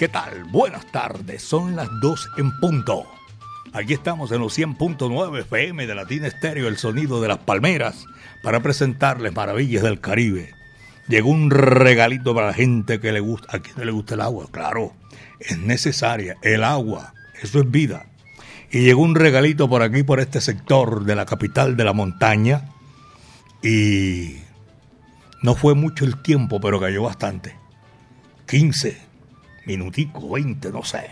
¿Qué tal? Buenas tardes, son las 2 en punto. Aquí estamos en los 100.9 FM de Latina Estéreo, el sonido de las palmeras, para presentarles maravillas del Caribe. Llegó un regalito para la gente que le gusta, a quien le gusta el agua, claro, es necesaria, el agua, eso es vida. Y llegó un regalito por aquí, por este sector de la capital de la montaña, y no fue mucho el tiempo, pero cayó bastante. 15 minutico, 20, no sé.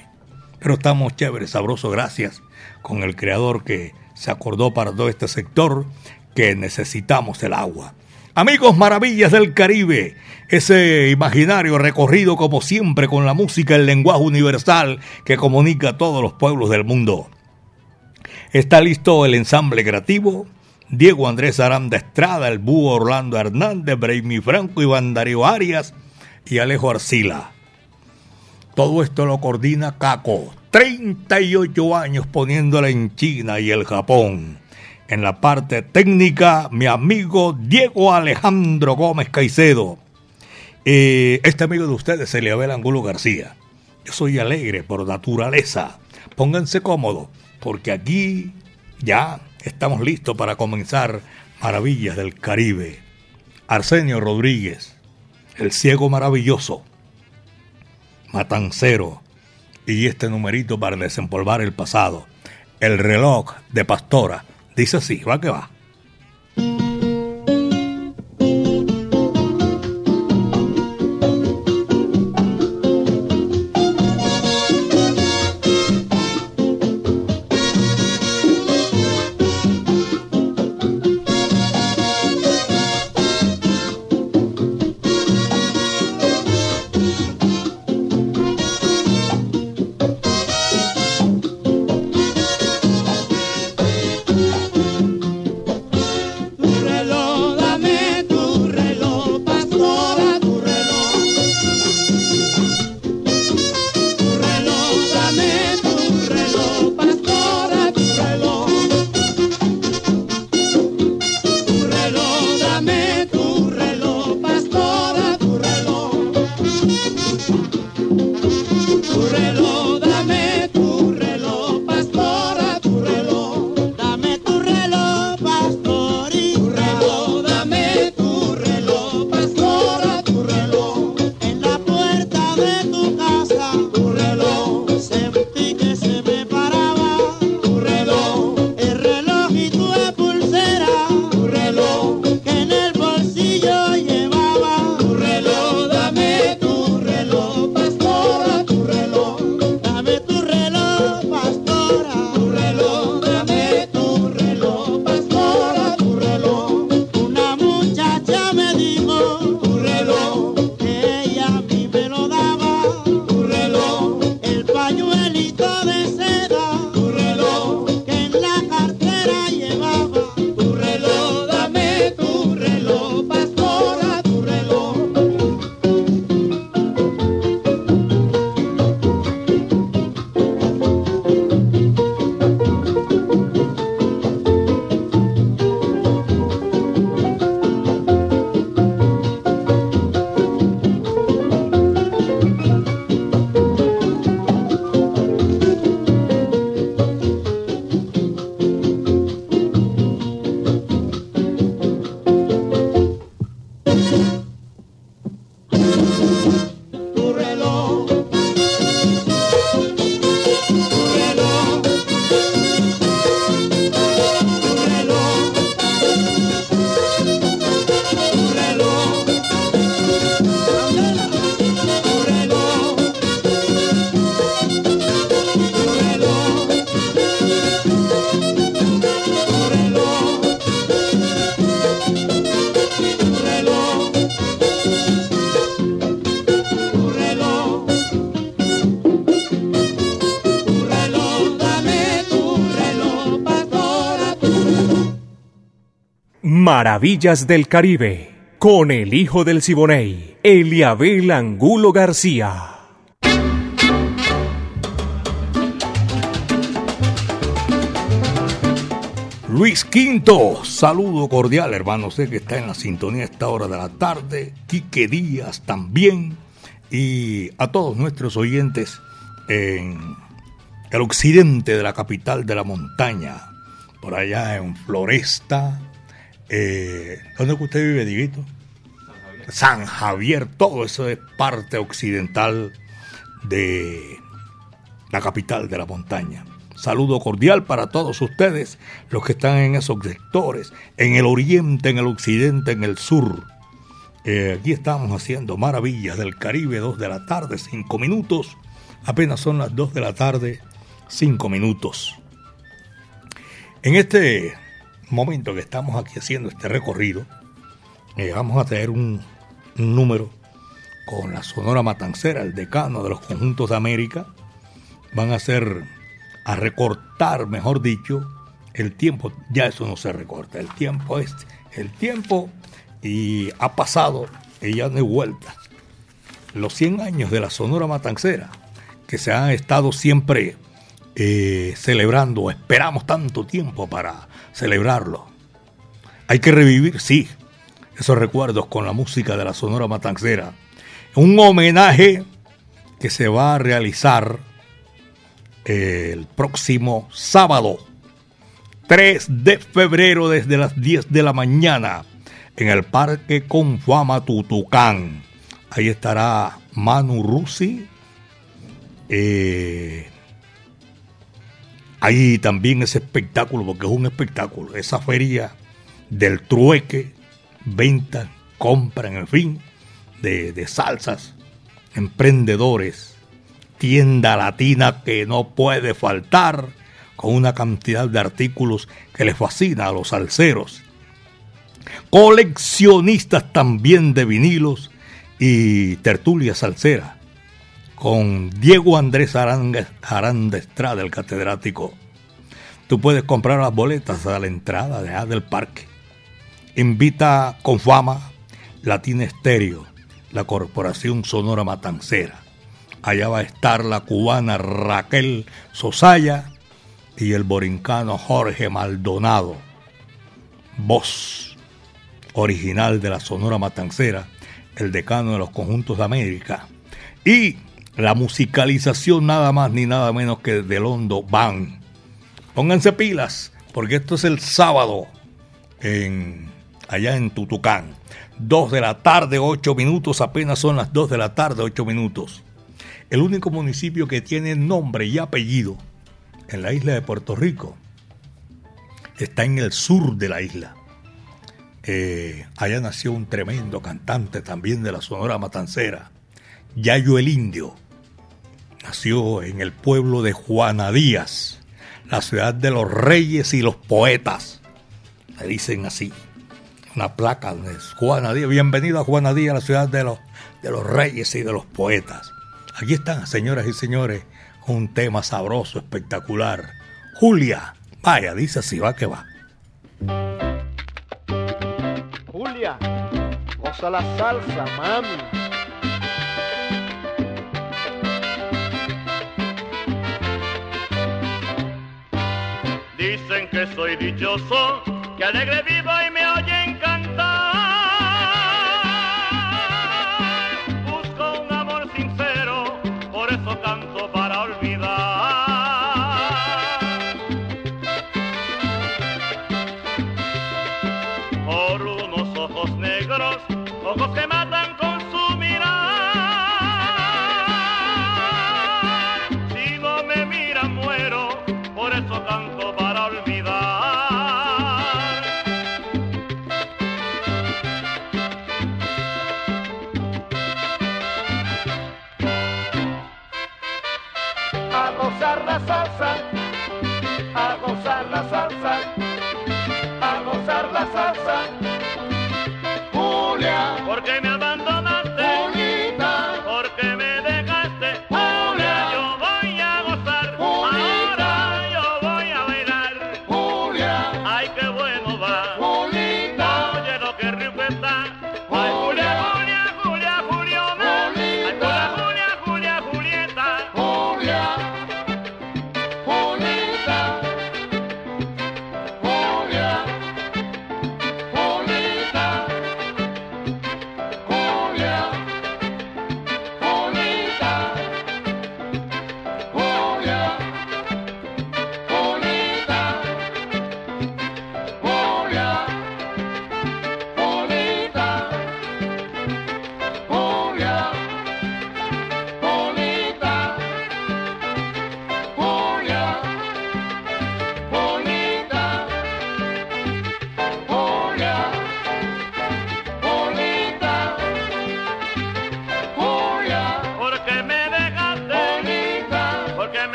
Pero estamos chéveres, sabrosos, gracias con el creador que se acordó para todo este sector que necesitamos el agua. Amigos maravillas del Caribe, ese imaginario recorrido como siempre con la música, el lenguaje universal que comunica a todos los pueblos del mundo. Está listo el ensamble creativo. Diego Andrés Aranda Estrada, el búho Orlando Hernández, Braimi Franco, Iván Darío Arias, y Alejo Arcila. Todo esto lo coordina Caco, 38 años poniéndola en China y el Japón. En la parte técnica, mi amigo Diego Alejandro Gómez Caicedo. Eh, este amigo de ustedes, Eliabel Angulo García. Yo soy alegre por naturaleza. Pónganse cómodos, porque aquí ya estamos listos para comenzar Maravillas del Caribe. Arsenio Rodríguez, el ciego maravilloso, Matancero y este numerito para desempolvar el pasado. El reloj de Pastora. Dice así, va que va. Maravillas del Caribe, con el hijo del Siboney, Eliabel Angulo García. Luis Quinto, saludo cordial, hermano. Sé que está en la sintonía a esta hora de la tarde. Quique Díaz también. Y a todos nuestros oyentes en el occidente de la capital de la montaña, por allá en Floresta. Eh, ¿Dónde usted vive, Diguito? San Javier. San Javier, todo eso es parte occidental de la capital de la montaña. Saludo cordial para todos ustedes, los que están en esos sectores, en el oriente, en el occidente, en el sur. Eh, aquí estamos haciendo maravillas del Caribe, 2 de la tarde, 5 minutos. Apenas son las 2 de la tarde, 5 minutos. En este momento que estamos aquí haciendo este recorrido, eh, vamos a tener un, número con la Sonora Matancera, el decano de los conjuntos de América. Van a ser a recortar, mejor dicho, el tiempo, ya eso no se recorta, el tiempo es el tiempo y ha pasado y ya no hay vuelta. Los 100 años de la Sonora Matancera, que se han estado siempre eh, celebrando, esperamos tanto tiempo para celebrarlo. Hay que revivir, sí, esos recuerdos con la música de la Sonora Matancera. Un homenaje que se va a realizar el próximo sábado 3 de febrero desde las 10 de la mañana en el Parque Confama Tutucán. Ahí estará Manu Rusi. Eh, ahí también ese espectáculo, porque es un espectáculo, esa feria del trueque, venta, compra, en fin, de, de salsas, emprendedores tienda latina que no puede faltar, con una cantidad de artículos que les fascina a los salseros. Coleccionistas también de vinilos y tertulia salsera, con Diego Andrés Aranda Estrada, el catedrático. Tú puedes comprar las boletas a la entrada de del parque. Invita con fama Latina Estéreo, la Corporación Sonora Matancera Allá va a estar la cubana Raquel Sosaya y el borincano Jorge Maldonado, voz original de la Sonora Matancera, el decano de los conjuntos de América. Y la musicalización nada más ni nada menos que del Hondo Van. Pónganse pilas, porque esto es el sábado en, allá en Tutucán. Dos de la tarde, ocho minutos, apenas son las dos de la tarde, ocho minutos el único municipio que tiene nombre y apellido en la isla de Puerto Rico. Está en el sur de la isla. Eh, allá nació un tremendo cantante también de la Sonora Matancera, Yayo el Indio. Nació en el pueblo de Juana Díaz, la ciudad de los reyes y los poetas. Le dicen así. Una placa es Juana Díaz. Bienvenido a Juana Díaz, la ciudad de los, de los reyes y de los poetas. Aquí están, señoras y señores, un tema sabroso, espectacular. Julia, vaya, dice así, va que va. Julia, goza la salsa, mami. Dicen que soy dichoso, que alegre vivo y me oyen guitarra salsa.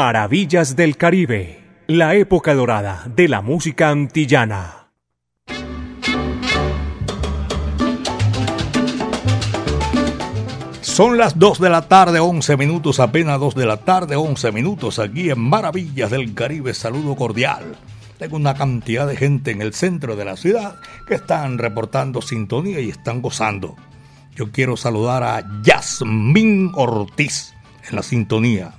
Maravillas del Caribe, la época dorada de la música antillana. Son las 2 de la tarde, 11 minutos, apenas 2 de la tarde, 11 minutos aquí en Maravillas del Caribe. Saludo cordial. Tengo una cantidad de gente en el centro de la ciudad que están reportando sintonía y están gozando. Yo quiero saludar a Yasmín Ortiz en la sintonía.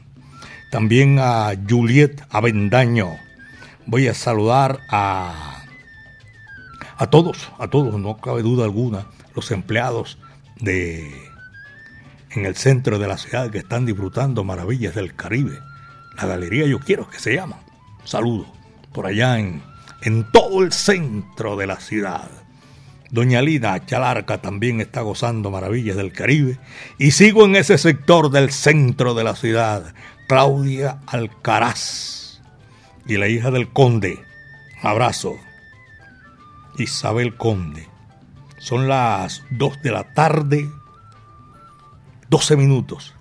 También a Juliet Avendaño. Voy a saludar a, a todos, a todos, no cabe duda alguna, los empleados de en el centro de la ciudad que están disfrutando maravillas del Caribe. La Galería Yo Quiero que se llama. Saludo por allá en, en todo el centro de la ciudad. Doña Lina Chalarca también está gozando maravillas del Caribe. Y sigo en ese sector del centro de la ciudad. Claudia Alcaraz y la hija del conde. Abrazo. Isabel Conde. Son las 2 de la tarde 12 minutos.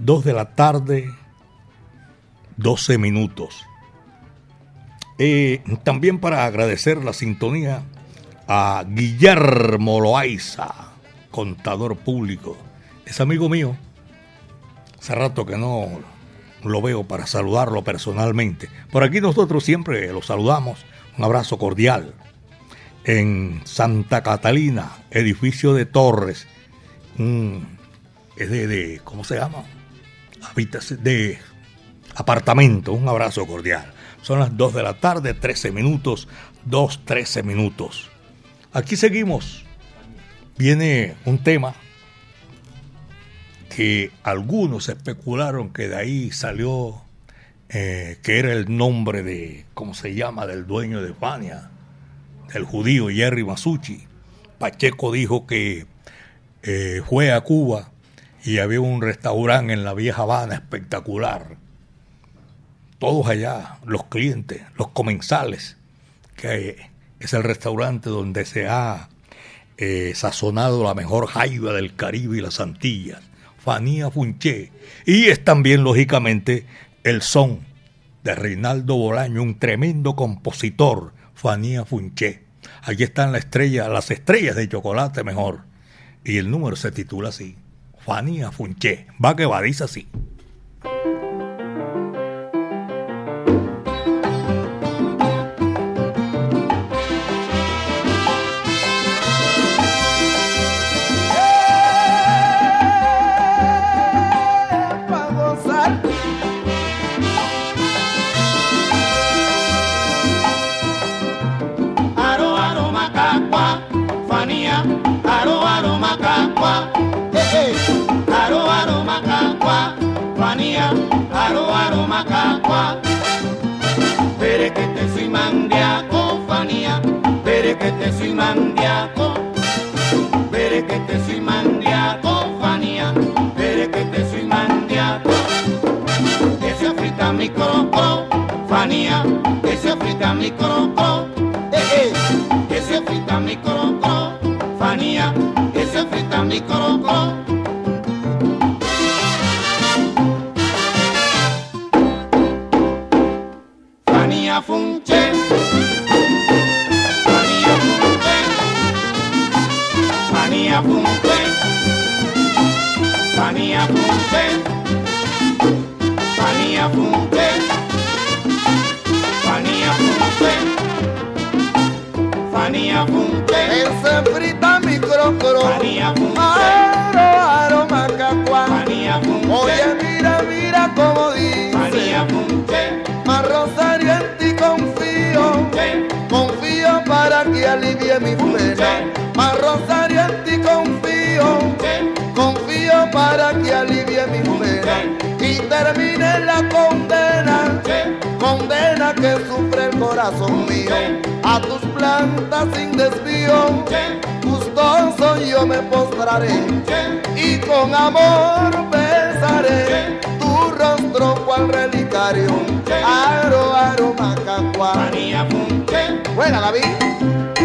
2 de la tarde, 12 minutos. Eh, también para agradecer la sintonía a Guillermo Loaiza, contador público. Es amigo mío. Hace rato que no lo veo para saludarlo personalmente. Por aquí nosotros siempre lo saludamos. Un abrazo cordial. En Santa Catalina, edificio de Torres. Un es de, ¿cómo se llama? de apartamento. Un abrazo cordial. Son las 2 de la tarde, 13 minutos, 2, 13 minutos. Aquí seguimos. Viene un tema que algunos especularon que de ahí salió, eh, que era el nombre de, ¿cómo se llama?, del dueño de Fania, del judío Jerry Masucci. Pacheco dijo que eh, fue a Cuba y había un restaurante en la vieja Habana espectacular. Todos allá, los clientes, los comensales, que es el restaurante donde se ha eh, sazonado la mejor jaiba del Caribe y las Antillas, Fanía Funché. Y es también, lógicamente, el son de Reinaldo Bolaño, un tremendo compositor, Fanía Funché. Allí están la estrella, las estrellas de chocolate mejor. Y el número se titula así. Fania Funché. Va que va, dice así. Que te soy mandiaco, veré que te soy mandiaco, Fania, veré que te soy mandiaco. Ese afrita mi croco, Fania, ese afrita mi croco, eh, eh. ese afrita mi croco, Fania, ese afrita mi croco. Fania Funke. Ese frita mi crocro, Fania Funke, aro, aro, macacua. Fania Funke, Oye, mira, mira cómo dice. Fania Funke, Más Rosario en ti confío, confío para que alivie mi pena. Más Rosario en ti confío, confío para que alivie mi pena termine la condena, condena que sufre el corazón mío. A tus plantas sin desvío, gustoso yo me postraré. Y con amor besaré tu rostro cual relicario. Aro, aro, macacua. Funke, Buena, David.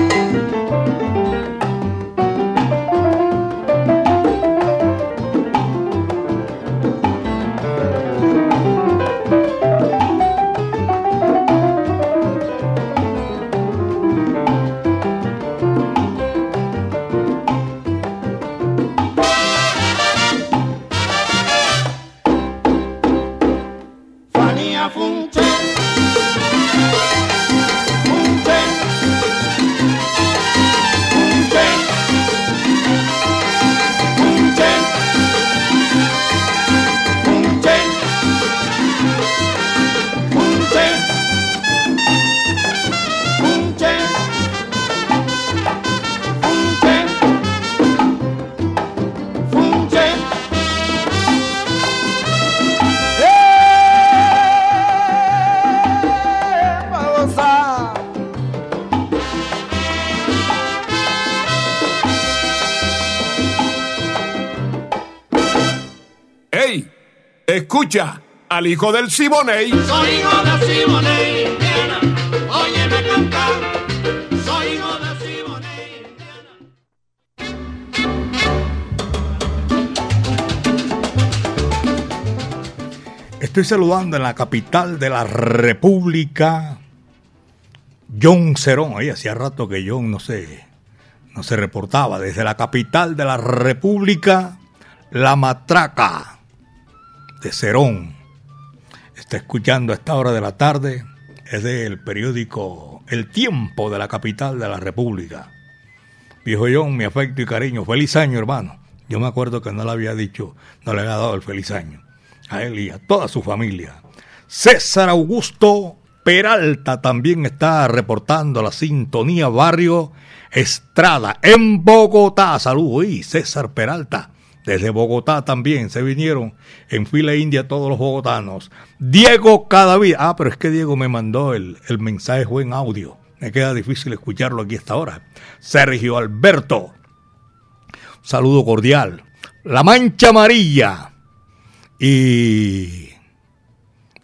Al hijo del Siboney. Soy hijo de Siboney, Indiana. Óyeme cantar. Soy hijo de Siboney, Estoy saludando en la capital de la República, John Cerón. Ahí hacía rato que John no se, no se reportaba. Desde la capital de la República, La Matraca de Cerón. Escuchando a esta hora de la tarde. Es del periódico El Tiempo de la capital de la República. Viejo John, mi afecto y cariño. Feliz año, hermano. Yo me acuerdo que no le había dicho, no le había dado el feliz año. A él y a toda su familia. César Augusto Peralta también está reportando la sintonía Barrio Estrada en Bogotá. Saludos, y César Peralta. Desde Bogotá también se vinieron en fila india todos los bogotanos. Diego Cadavid. Ah, pero es que Diego me mandó el, el mensaje en audio. Me queda difícil escucharlo aquí a esta hora. Sergio Alberto. Saludo cordial. La Mancha Amarilla. Y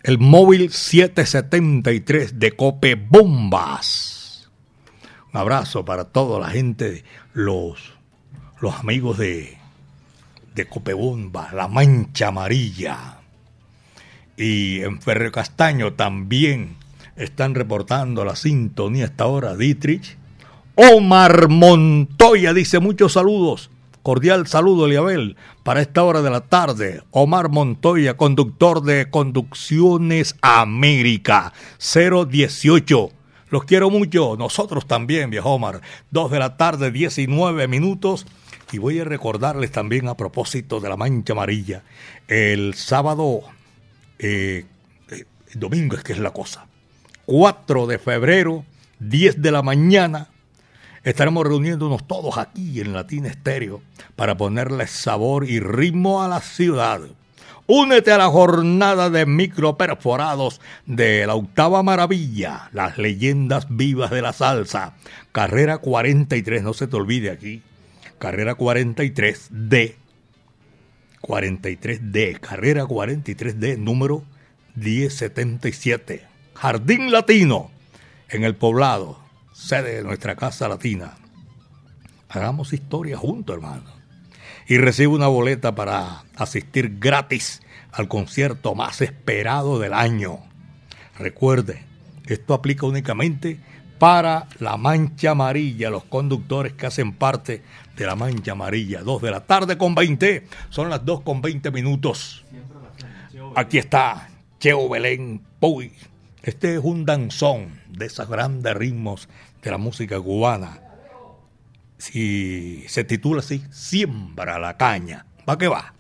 el móvil 773 de Cope Bombas. Un abrazo para toda la gente, los, los amigos de de Copebomba, La Mancha Amarilla. Y en Ferro Castaño también están reportando la sintonía esta hora, Dietrich. Omar Montoya dice muchos saludos. Cordial saludo, Eliabel, para esta hora de la tarde. Omar Montoya, conductor de Conducciones América, 018. Los quiero mucho, nosotros también, viejo Omar. Dos de la tarde, 19 minutos. Y voy a recordarles también a propósito de la mancha amarilla, el sábado, eh, eh, domingo es que es la cosa, 4 de febrero, 10 de la mañana, estaremos reuniéndonos todos aquí en Latina Estéreo para ponerle sabor y ritmo a la ciudad. Únete a la jornada de microperforados de la octava maravilla, las leyendas vivas de la salsa. Carrera 43, no se te olvide aquí carrera 43D, 43D, carrera 43D, número 1077, Jardín Latino, en el poblado, sede de nuestra casa latina. Hagamos historia juntos, hermano. Y recibe una boleta para asistir gratis al concierto más esperado del año. Recuerde, esto aplica únicamente para la Mancha Amarilla, los conductes que hacen parte de la Mancha Amarilla. Dos de la tarde con 20, son las dos con 20 minutos. Aquí está Cheo Belén Puy. Este es un danzón de esos grandes ritmos de la música cubana. Si se titula así, Siembra la caña. ¿Va que va?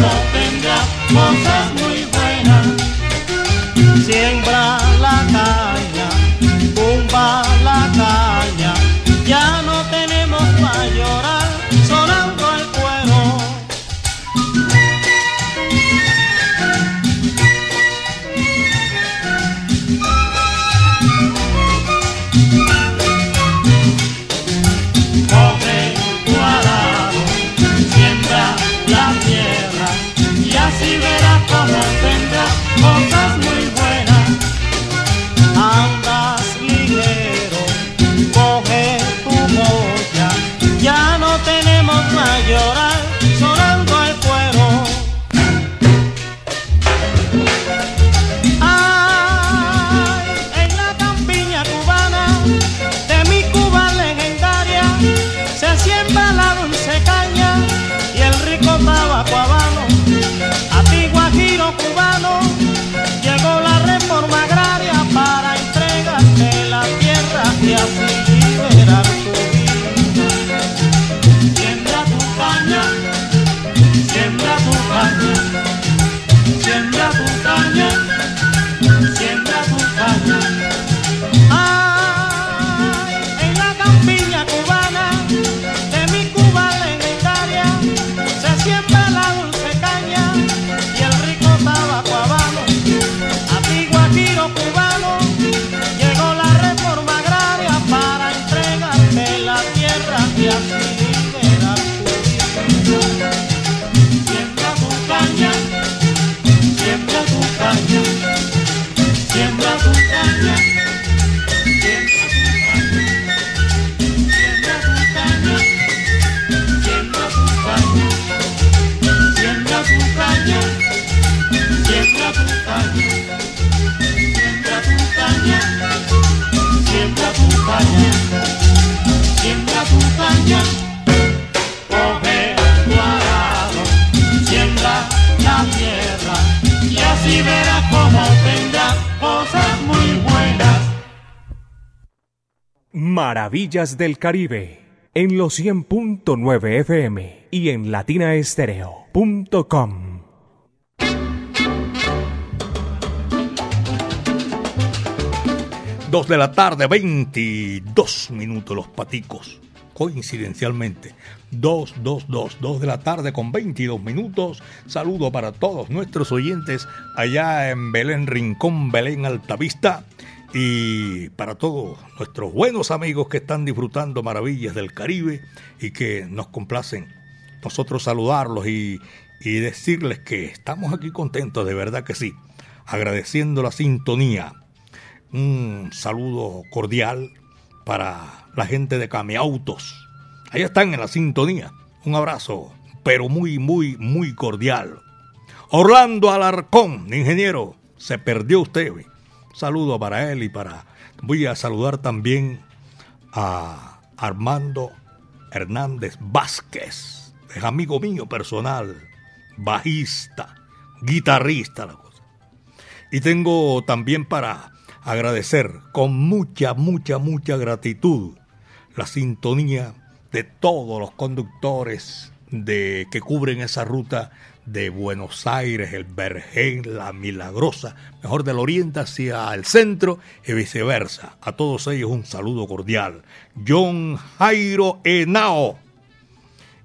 Como tendrá cosas muy buenas. Maravillas del Caribe en los 100.9 FM y en latinaestereo.com. Dos de la tarde, 22 minutos los paticos. Coincidencialmente, 2, 2, 2, 2 de la tarde con 22 minutos. Saludo para todos nuestros oyentes allá en Belén Rincón, Belén Altavista. Y para todos nuestros buenos amigos que están disfrutando maravillas del Caribe y que nos complacen nosotros saludarlos y, y decirles que estamos aquí contentos, de verdad que sí, agradeciendo la sintonía un saludo cordial para la gente de Cameautos. Ahí están en la sintonía. Un abrazo, pero muy, muy, muy cordial. Orlando Alarcón, ingeniero, se perdió usted. Saludo para él y para... Voy a saludar también a Armando Hernández Vázquez, es amigo mío personal, bajista, guitarrista. Y tengo también para agradecer con mucha, mucha, mucha gratitud la sintonía de todos los conductores de, que cubren esa ruta de Buenos Aires, el Vergén, la Milagrosa, mejor del oriente hacia el centro y viceversa. A todos ellos un saludo cordial. John Jairo Henao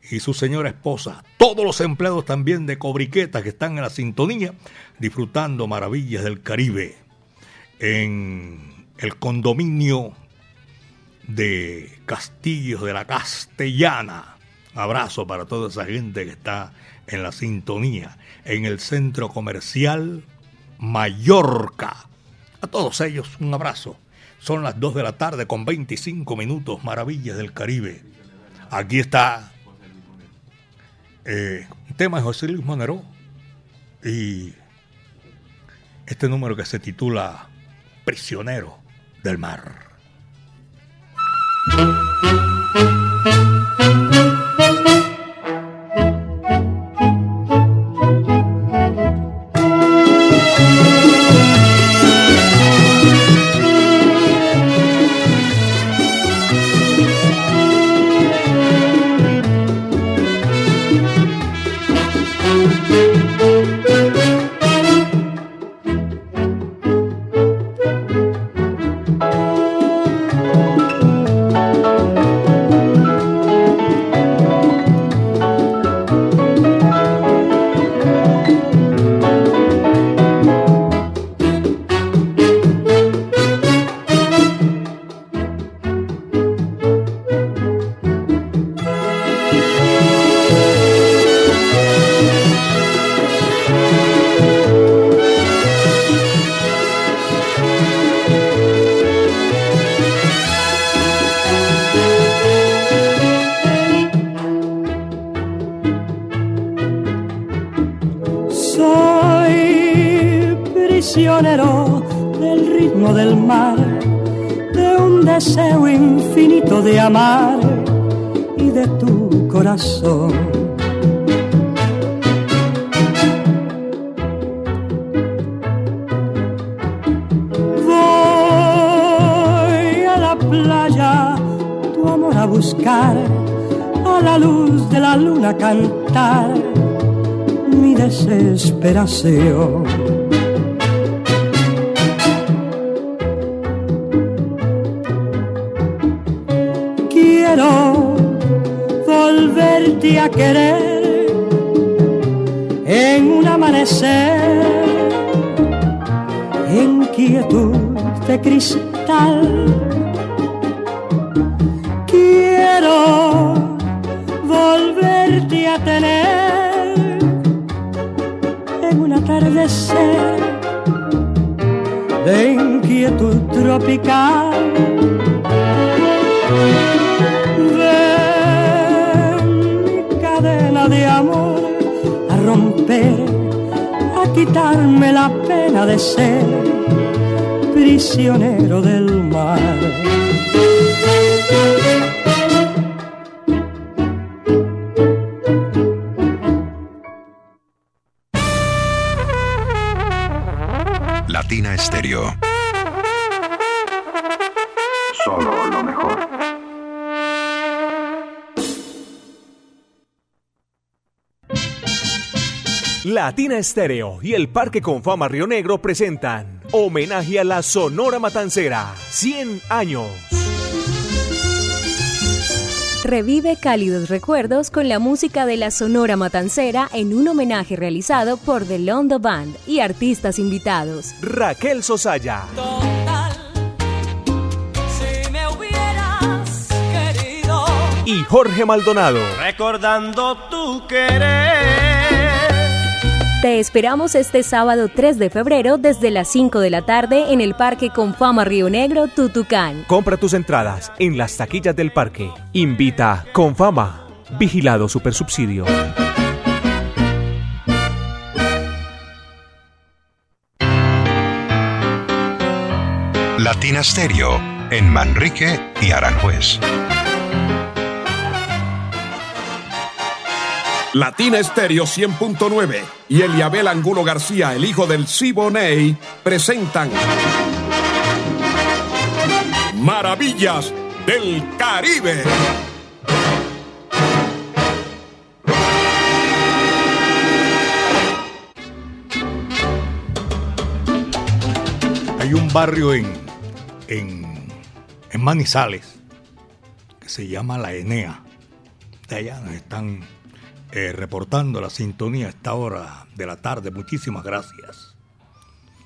y su señora esposa, todos los empleados también de Cobriqueta que están en la sintonía, disfrutando maravillas del Caribe en el condominio de Castillos de la Castellana. Abrazo para toda esa gente que está en la sintonía, en el centro comercial Mallorca. A todos ellos un abrazo. Son las 2 de la tarde con 25 minutos, maravillas del Caribe. Aquí está eh, un tema de José Luis Monero y este número que se titula prisionero del mar. En de cristal. Quiero volverte a tener atardecer de inquietud tropical. Ven cadena de amor a romper, a quitarme la pena de ser prisionero del mar. Latina Estéreo. Solo lo mejor. Latina Estéreo y el Parque Confama Río Negro presentan Homenaje a la Sonora Matancera, 100 años. Revive cálidos recuerdos con la música de la Sonora Matancera en un homenaje realizado por The Londo Band y artistas invitados. Raquel Sosaya. si me hubieras querido. Y Jorge Maldonado. Recordando tu querer. Te esperamos este sábado 3 de febrero desde las 5 de la tarde en el Parque Confama Río Negro, Tutucán. Compra tus entradas en las taquillas del parque. Invita Confama. Vigilado Supersubsidio. Latina Stereo en Manrique y Aranjuez. Latina Estéreo 100.9 y Eliabel Angulo García, el hijo del Siboney, presentan Maravillas del Caribe. Hay un barrio en, en, en Manizales que se llama La Enea. De allá nos están eh, reportando la sintonía a esta hora de la tarde. Muchísimas gracias.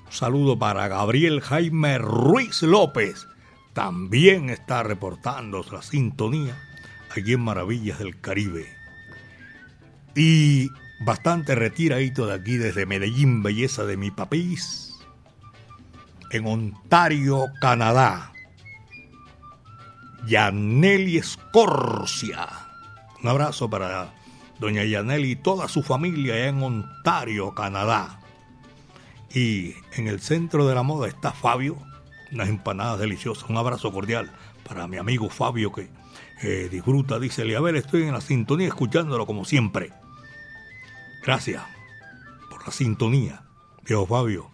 Un saludo para Gabriel Jaime Ruiz López. También está reportando la sintonía aquí en Maravillas del Caribe. Y bastante retiradito de aquí desde Medellín, belleza de mi país en Ontario, Canadá. Yaneli Escorcia. Un abrazo para doña Yaneli y toda su familia en Ontario, Canadá. Y en el centro de la moda está Fabio, unas empanadas deliciosas. Un abrazo cordial para mi amigo Fabio que eh, disfruta. Dice, a ver, estoy en la sintonía escuchándolo como siempre. Gracias por la sintonía, viejo Fabio.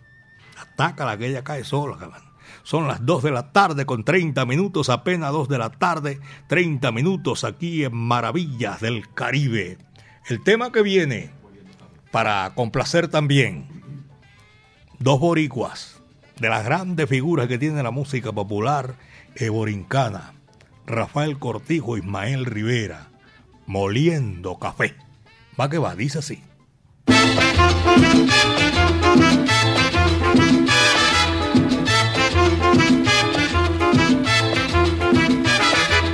Atácala que ella cae sola, cabrón. Son las 2 de la tarde con 30 minutos, apenas 2 de la tarde, 30 minutos aquí en Maravillas del Caribe. El tema que viene, para complacer también, dos boricuas, de las grandes figuras que tiene la música popular eborincana, Rafael Cortijo, Ismael Rivera, moliendo café. Va que va, dice así.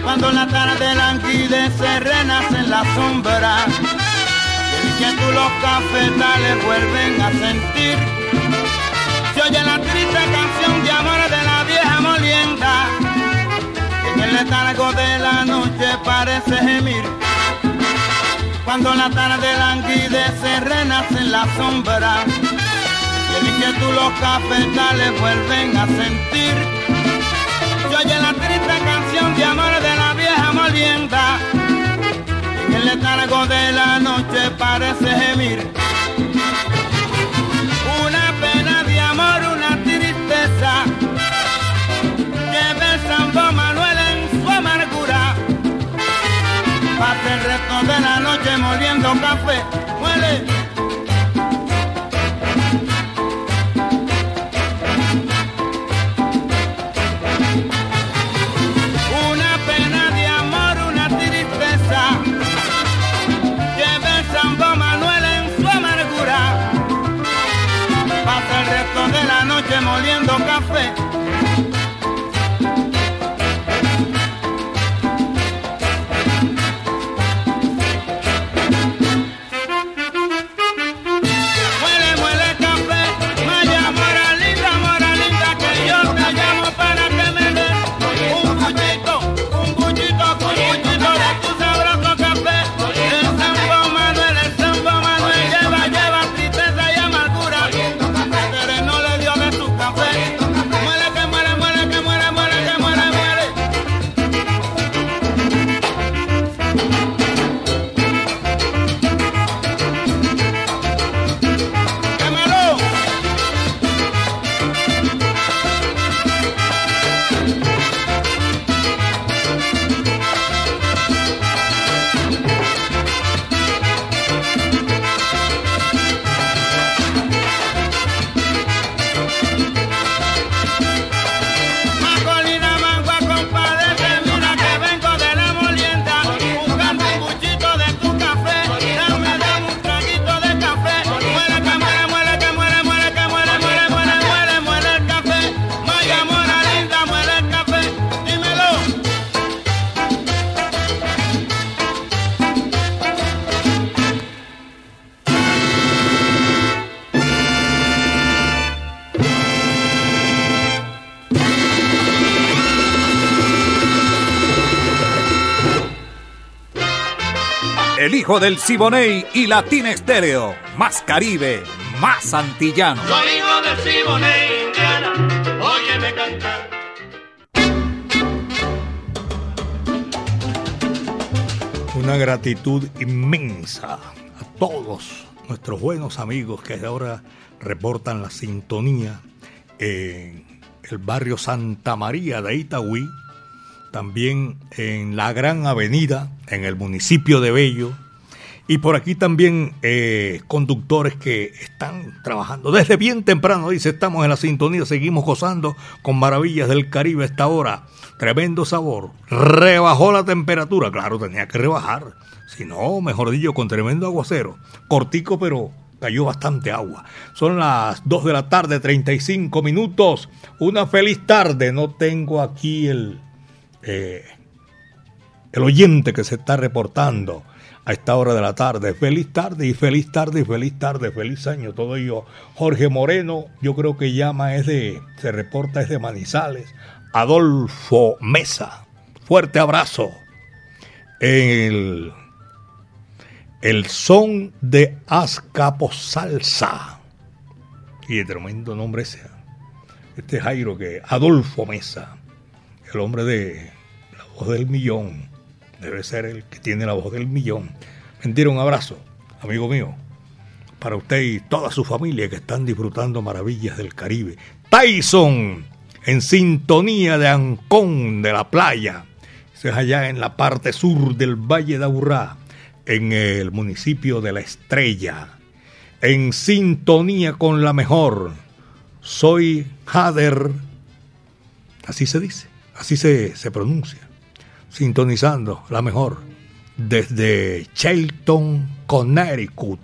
Cuando la tarde languidece renace en la sombra y el inquietud los cafetales vuelven a sentir. Se oye la triste canción de amor de la vieja molienda que en el letargo de la noche parece gemir. Cuando la tarde languidece renace en la sombra y el inquietud los cafetales vuelven a sentir. Se oye la triste canción de amor de la vieja molienda en el letargo de la noche parece gemir. Una pena de amor, una tristeza lleva el Santo Manuel en su amargura. Pasa el resto de la noche moliendo café muele hijo del Siboney y Latina Estéreo. Más Caribe, más antillano. Soy hijo del Siboney, Indiana, óyeme cantar. Una gratitud inmensa a todos nuestros buenos amigos que ahora reportan la sintonía en el barrio Santa María de Itagüí, también en la Gran Avenida, en el municipio de Bello, y por aquí también eh, conductores que están trabajando desde bien temprano. Dice, estamos en la sintonía, seguimos gozando con maravillas del Caribe a esta hora. Tremendo sabor. Rebajó la temperatura. Claro, tenía que rebajar. Si no, mejor dicho, con tremendo aguacero. Cortico, pero cayó bastante agua. Son las 2 de la tarde, 35 minutos. Una feliz tarde. No tengo aquí el, eh, el oyente que se está reportando a esta hora de la tarde. Feliz tarde y feliz tarde y feliz tarde, feliz año, todo ello. Jorge Moreno, yo creo que llama es de, se reporta es de Manizales. Adolfo Mesa, fuerte abrazo. El, el son de Azcapo Salsa. Y el tremendo nombre ese. Este Jairo que, Adolfo Mesa, el hombre de la voz del millón debe ser el que tiene la voz del millón. Mentira, un abrazo, amigo mío, para usted y toda su familia que están disfrutando maravillas del Caribe. Tyson, en sintonía de Ancón de la playa. Eso es allá en la parte sur del Valle de Aburrá, en el municipio de La Estrella. En sintonía con la mejor. Soy Hader. Así se dice, así se, se pronuncia sintonizando la mejor desde Shelton, Connecticut.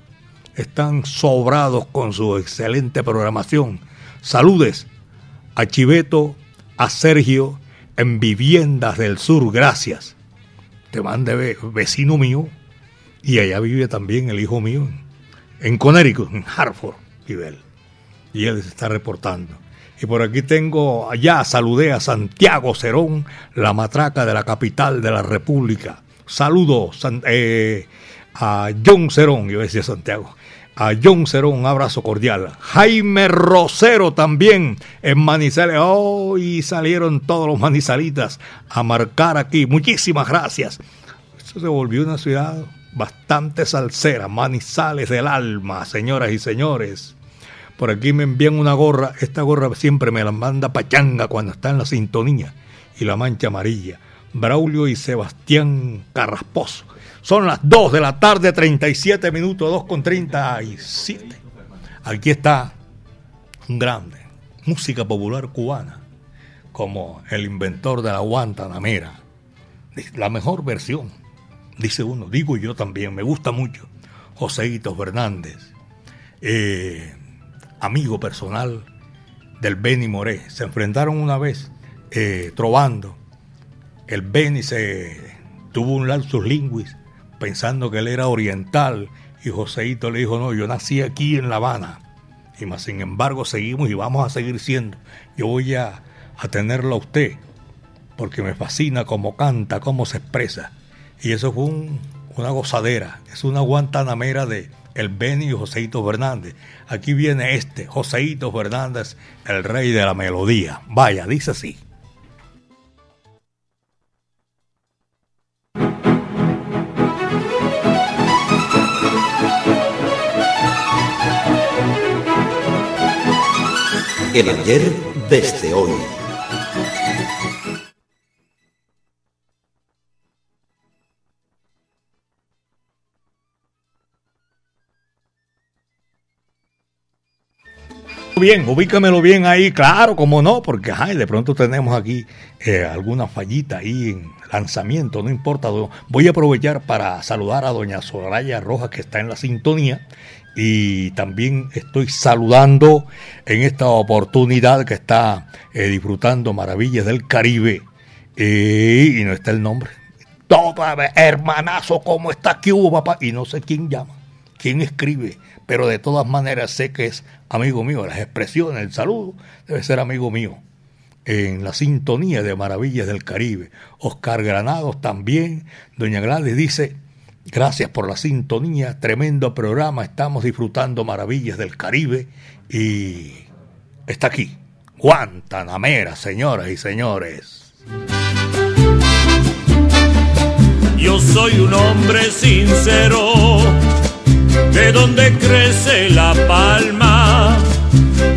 Están sobrados con su excelente programación. Saludes a Chiveto, a Sergio en Viviendas del Sur, gracias. Te mande vecino mío y allá vive también el hijo mío en Connecticut, en Hartford. Y él se está reportando. Y por aquí tengo, allá saludé a Santiago Cerón, la matraca de la capital de la República. Saludo eh, a John Cerón, yo decía Santiago. A John Cerón, un abrazo cordial. Jaime Rosero también en Manizales. Hoy salieron todos los manizalitas a marcar aquí. Muchísimas gracias. Eso se volvió una ciudad bastante salsera. Manizales del alma, señoras y señores. Por aquí me envían una gorra. Esta gorra siempre me la manda Pachanga cuando está en la sintonía. Y la mancha amarilla. Braulio y Sebastián Carrasposo. Son las 2 de la tarde, 37 minutos, 2 con 37. Aquí está un grande. Música popular cubana. Como el inventor de la Guantanamera. La mejor versión. Dice uno, digo yo también, me gusta mucho. Joseito Fernández. Eh, amigo personal del Benny Moré. Se enfrentaron una vez eh, trovando. El Benny se tuvo un lapsus linguis pensando que él era oriental y Joseito le dijo, no, yo nací aquí en La Habana. Y más sin embargo seguimos y vamos a seguir siendo. Yo voy a, a tenerlo a usted porque me fascina cómo canta, cómo se expresa. Y eso fue una gozadera, es una guantanamera de, el Beni y Joseito Fernández. Aquí viene este, Joseito Fernández, el rey de la melodía. Vaya, dice así. El ayer desde hoy. Bien, ubícamelo bien ahí, claro, como no, porque de pronto tenemos aquí eh, alguna fallita ahí en lanzamiento, no importa. Voy a aprovechar para saludar a doña Soraya Rojas que está en la sintonía y también estoy saludando en esta oportunidad que está eh, disfrutando maravillas del Caribe eh, y no está el nombre. Toda hermanazo, ¿cómo está aquí hubo papá? Y no sé quién llama, quién escribe pero de todas maneras sé que es amigo mío. Las expresiones, el saludo, debe ser amigo mío. En la sintonía de Maravillas del Caribe. Oscar Granados también. Doña Gladys dice, Gracias por la sintonía, tremendo programa, estamos disfrutando maravillas del Caribe y está aquí, Guantanamera, señoras y señores. Yo soy un hombre sincero, de donde crece la palma.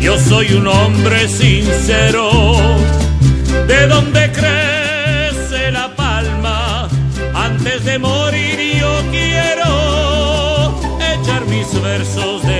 Yo soy un hombre sincero, de donde crece la palma. Antes de morir yo quiero echar mis versos del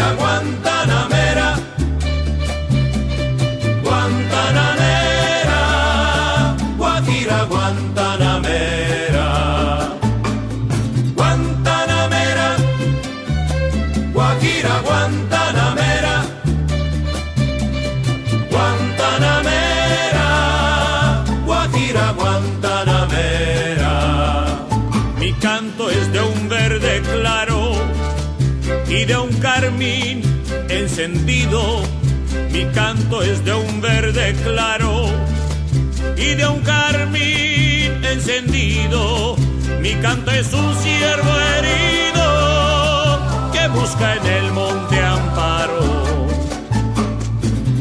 Guajira, y de un carmín encendido. Mi canto es de un verde claro y de un carmín encendido. Mi canto es un ciervo herido que busca en el monte amparo.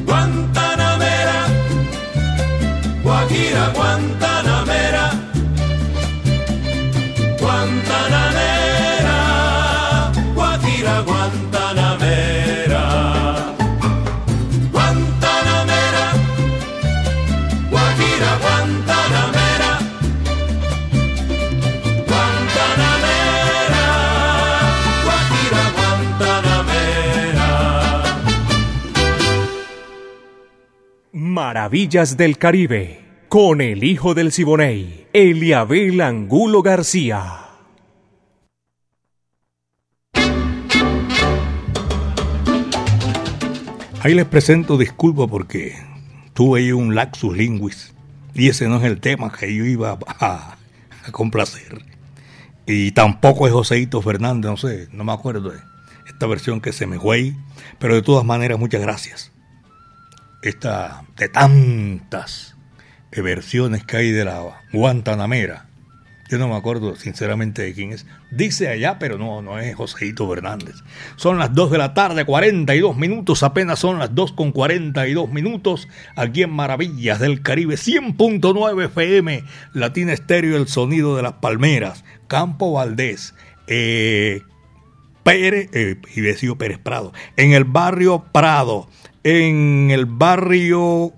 Guantanamera, Guajira, Guantanamera. Maravillas del Caribe, con el hijo del Siboney, Eliabel Angulo García. Ahí les presento disculpa porque tuve ahí un laxus linguis y ese no es el tema que yo iba a, complacer. Y tampoco es Joseito Fernández, no sé, no me acuerdo de esta versión que se me fue pero de todas maneras muchas gracias. Esta de tantas versiones que hay de la Guantanamera. Yo no me acuerdo sinceramente de quién es. Dice allá, pero no, no es Joseito Fernández. Son las 2 de la tarde, 42 minutos. Apenas son las 2 con 42 minutos. Aquí en Maravillas del Caribe, 100.9 FM. Latina Estéreo, el sonido de las palmeras. Campo Valdés. Eh, Pérez, eh, Pérez Prado. En el barrio Prado. En el barrio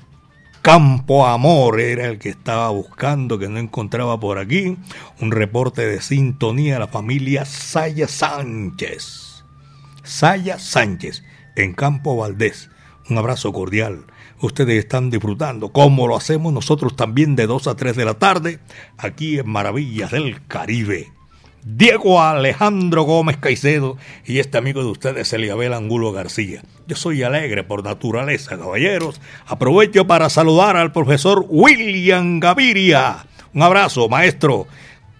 Campo Amor era el que estaba buscando, que no encontraba por aquí. Un reporte de sintonía a la familia Saya Sánchez. Saya Sánchez, en Campo Valdés. Un abrazo cordial. Ustedes están disfrutando, como lo hacemos nosotros también de 2 a 3 de la tarde, aquí en Maravillas del Caribe. Diego Alejandro Gómez Caicedo y este amigo de ustedes, Eliabel Angulo García. Yo soy alegre por naturaleza, caballeros. Aprovecho para saludar al profesor William Gaviria. Un abrazo, maestro.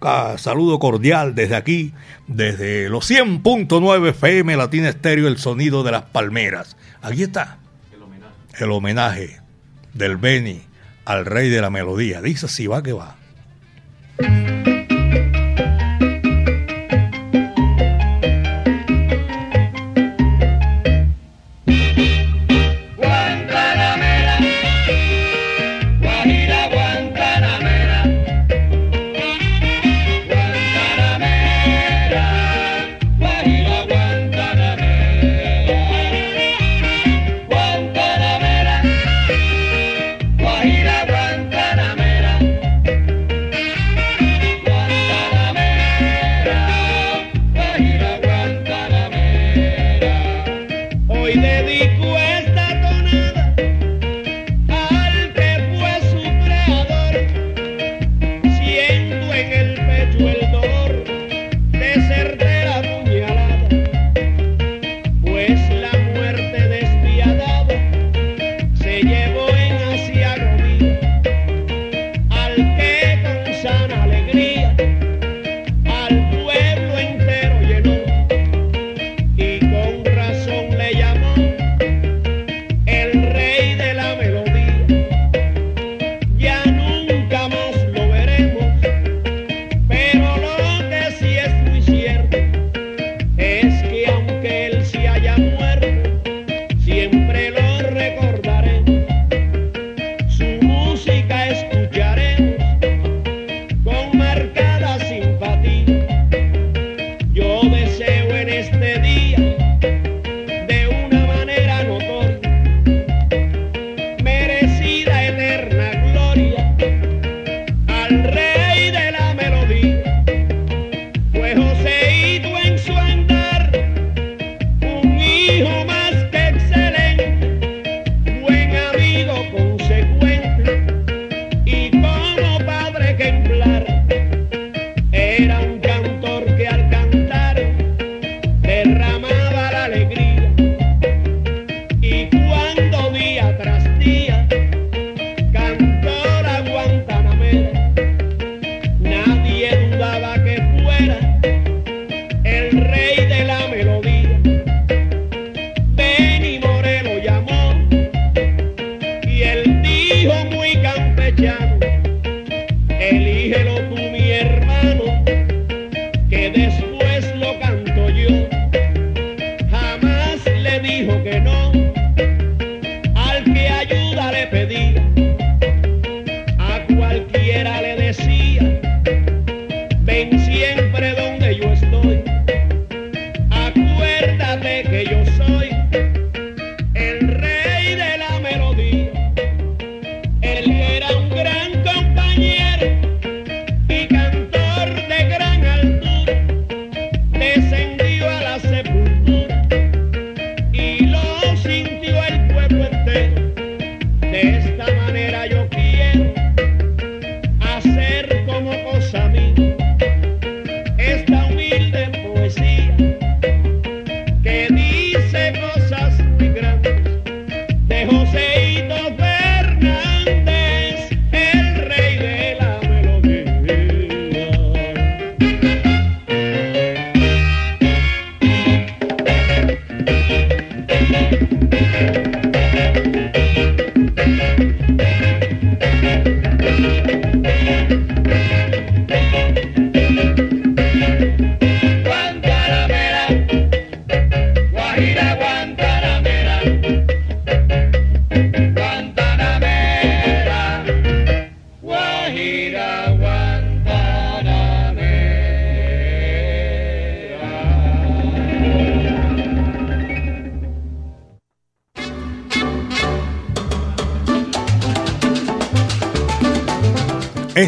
Ah, saludo cordial desde aquí, desde los 100.9 FM Latina Estéreo, el sonido de las palmeras. Aquí está el homenaje, el homenaje del Beni al rey de la melodía. Dice si va que va.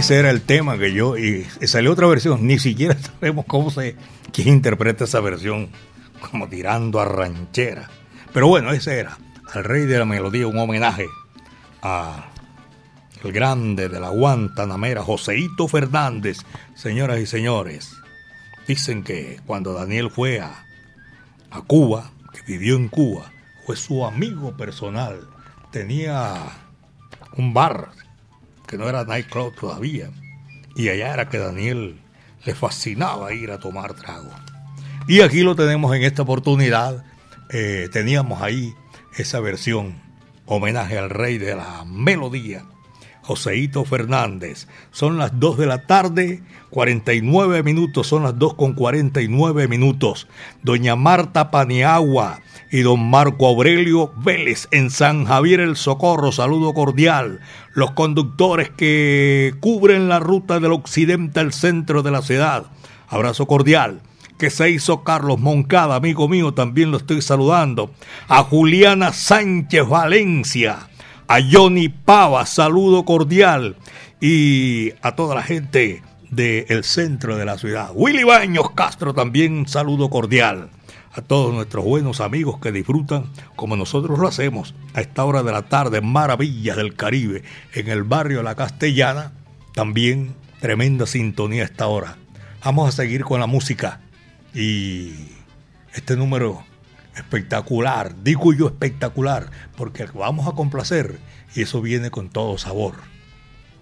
Ese era el tema que yo, y salió otra versión, ni siquiera sabemos cómo se, quién interpreta esa versión, como tirando a ranchera. Pero bueno, ese era, al rey de la melodía, un homenaje a el grande de la Guantanamera, Joseito Fernández. Señoras y señores, dicen que cuando Daniel fue a, a Cuba, que vivió en Cuba, fue su amigo personal. Tenía un bar que no era nightclub todavía. Y allá era que Daniel le fascinaba ir a tomar trago. Y aquí lo tenemos en esta oportunidad. Eh, teníamos ahí esa versión, homenaje al rey de la melodía, Joseito Fernández. Son las 2 de la tarde, 49 minutos, son las 2 con 49 minutos. Doña Marta Paniagua y don Marco Aurelio Vélez en San Javier el Socorro. Saludo cordial. Los conductores que cubren la ruta del occidente al centro de la ciudad. Abrazo cordial. Que se hizo Carlos Moncada, amigo mío, también lo estoy saludando. A Juliana Sánchez Valencia. A Johnny Pava, saludo cordial. Y a toda la gente del centro de la ciudad. Willy Baños Castro también saludo cordial a todos nuestros buenos amigos que disfrutan, como nosotros lo hacemos, a esta hora de la tarde, Maravillas del Caribe, en el barrio La Castellana, también tremenda sintonía a esta hora. Vamos a seguir con la música y este número espectacular, digo yo espectacular, porque vamos a complacer y eso viene con todo sabor.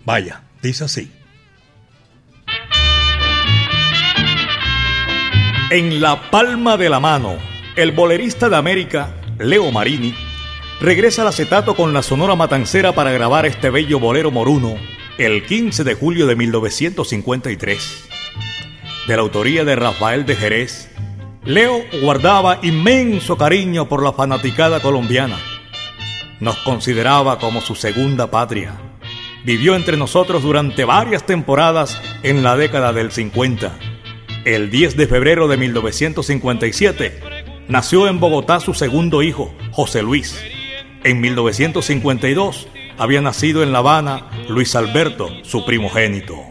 Vaya, dice así. En la palma de la mano, el bolerista de América, Leo Marini, regresa al acetato con la Sonora Matancera para grabar este bello bolero moruno el 15 de julio de 1953. De la autoría de Rafael de Jerez, Leo guardaba inmenso cariño por la fanaticada colombiana. Nos consideraba como su segunda patria. Vivió entre nosotros durante varias temporadas en la década del 50 el 10 de febrero de 1957 nació en Bogotá su segundo hijo, José Luis. En 1952 había nacido en La Habana Luis Alberto, su primogénito.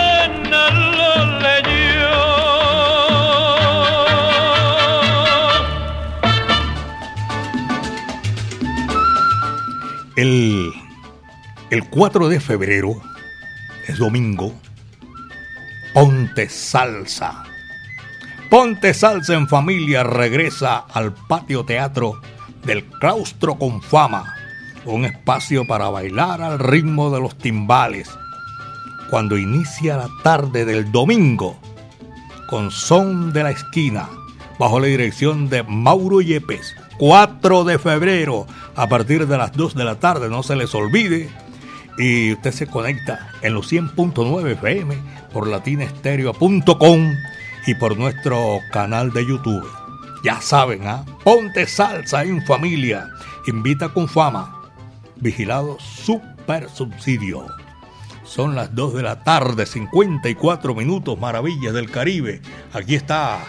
el 4 de febrero es domingo. Ponte salsa. Ponte salsa en familia regresa al patio teatro del claustro con fama, un espacio para bailar al ritmo de los timbales. Cuando inicia la tarde del domingo, con son de la esquina, bajo la dirección de Mauro Yepes, 4 de febrero, a partir de las 2 de la tarde, no se les olvide. Y usted se conecta en los 100.9 FM por latinestereo.com y por nuestro canal de YouTube. Ya saben, ¿ah? Ponte salsa en familia. Invita con fama. Vigilado Super Subsidio. Son las 2 de la tarde, 54 minutos, maravillas del Caribe. Aquí está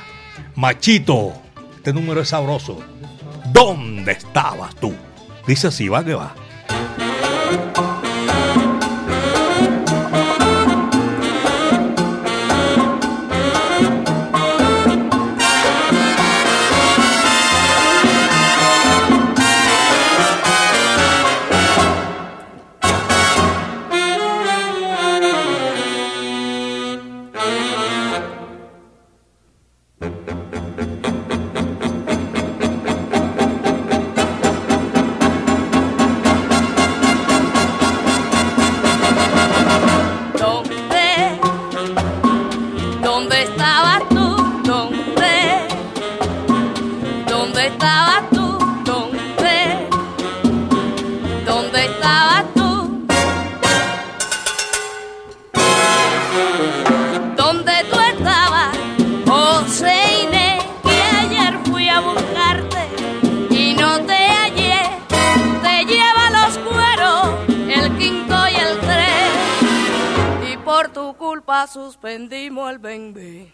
Machito. Este número es sabroso. ¿Dónde estabas tú? Dice así, va que va. Estabas tú? ¿Dónde? ¿Dónde estabas tú? ¿Dónde tú estabas? José Inés, que ayer fui a buscarte y no te hallé. Te lleva los cueros, el quinto y el tres y por tu culpa suspendimos el bebé.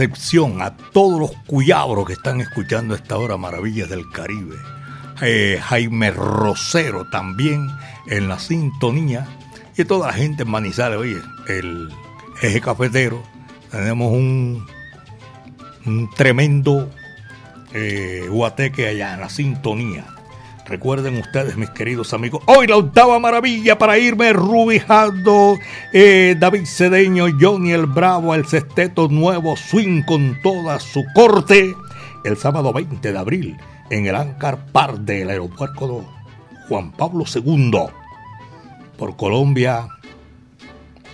Excepción a todos los cuyabros que están escuchando esta hora Maravillas del Caribe. Eh, Jaime Rosero también en la sintonía y toda la gente en Manizales, oye, el eje cafetero, tenemos un, un tremendo eh, guateque allá en la sintonía. Recuerden ustedes, mis queridos amigos, hoy la octava maravilla para irme Rubijando, eh, David Cedeño, Johnny el Bravo, el sexteto nuevo swing con toda su corte, el sábado 20 de abril en el Ancar Par del aeropuerto Juan Pablo II. Por Colombia,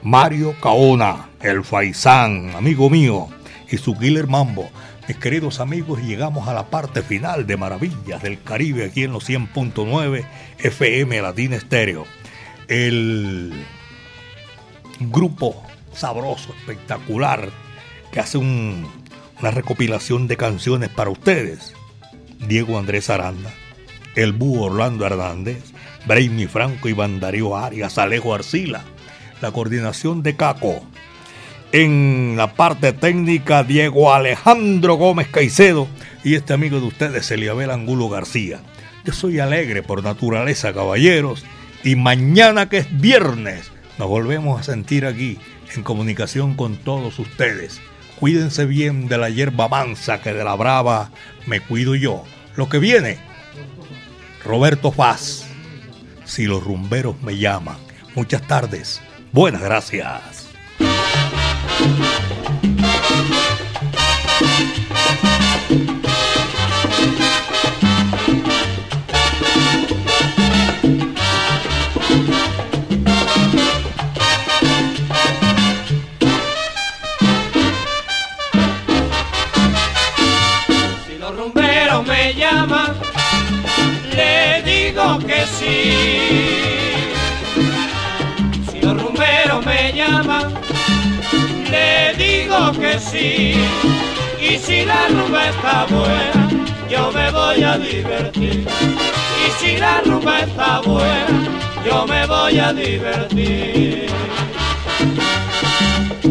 Mario Caona, el Faisán, amigo mío, y su Killer Mambo. Mis queridos amigos, llegamos a la parte final de Maravillas del Caribe aquí en los 100.9 FM Latina Estéreo. El grupo sabroso, espectacular, que hace una recopilación de canciones para ustedes. Diego Andrés Aranda, el Búho Orlando Hernández, Brainy Franco, Iván Darío Arias, Alejo Arcila, la coordinación de Caco, en la parte técnica, Diego Alejandro Gómez Caicedo y este amigo de ustedes, Eliabel Angulo García. Yo soy alegre por naturaleza, caballeros, y mañana que es viernes, nos volvemos a sentir aquí en comunicación con todos ustedes. Cuídense bien de la hierba mansa que de la brava me cuido yo. Lo que viene, Roberto Paz, si los rumberos me llaman. Muchas tardes. Buenas gracias. Si los rumberos me llaman, le que sí. Y si la rumba está buena, yo me voy a divertir. Y si la rumba está buena, yo me voy a divertir.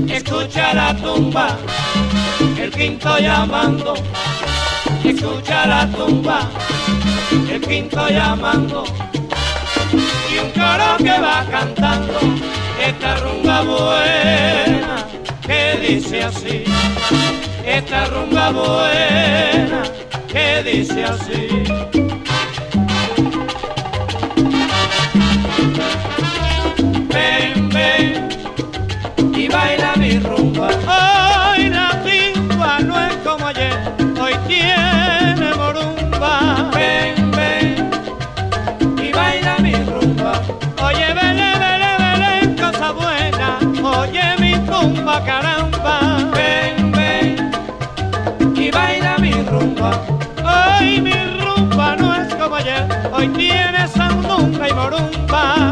Escucha la tumba, el quinto llamando. Escucha la tumba, el quinto llamando. Y un coro que va cantando esta rumba buena que dice así, esta rumba buena que dice así. Ven, ven y baila mi rumba. Hoy mi rumba no es como ayer, hoy tiene sandunga y morumba.